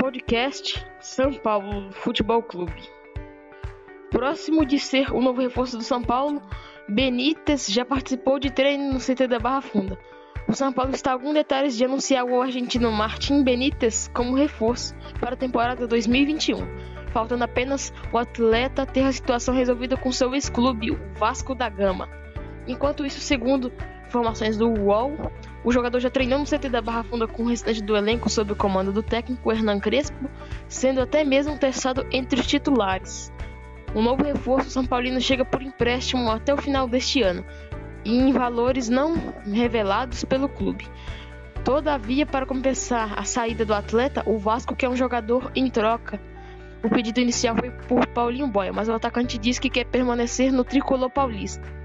podcast São Paulo Futebol Clube. Próximo de ser o novo reforço do São Paulo, Benítez já participou de treino no CT da Barra Funda. O São Paulo está a alguns detalhes de anunciar o argentino Martin Benítez como reforço para a temporada 2021, faltando apenas o atleta ter a situação resolvida com seu ex-clube, o Vasco da Gama. Enquanto isso, segundo informações do UOL, o jogador já treinou no CT da Barra Funda com o restante do elenco sob o comando do técnico Hernan Crespo, sendo até mesmo testado entre os titulares. O novo reforço São Paulino chega por empréstimo até o final deste ano e em valores não revelados pelo clube. Todavia, para compensar a saída do atleta, o Vasco quer um jogador em troca. O pedido inicial foi por Paulinho Boia, mas o atacante diz que quer permanecer no tricolor paulista.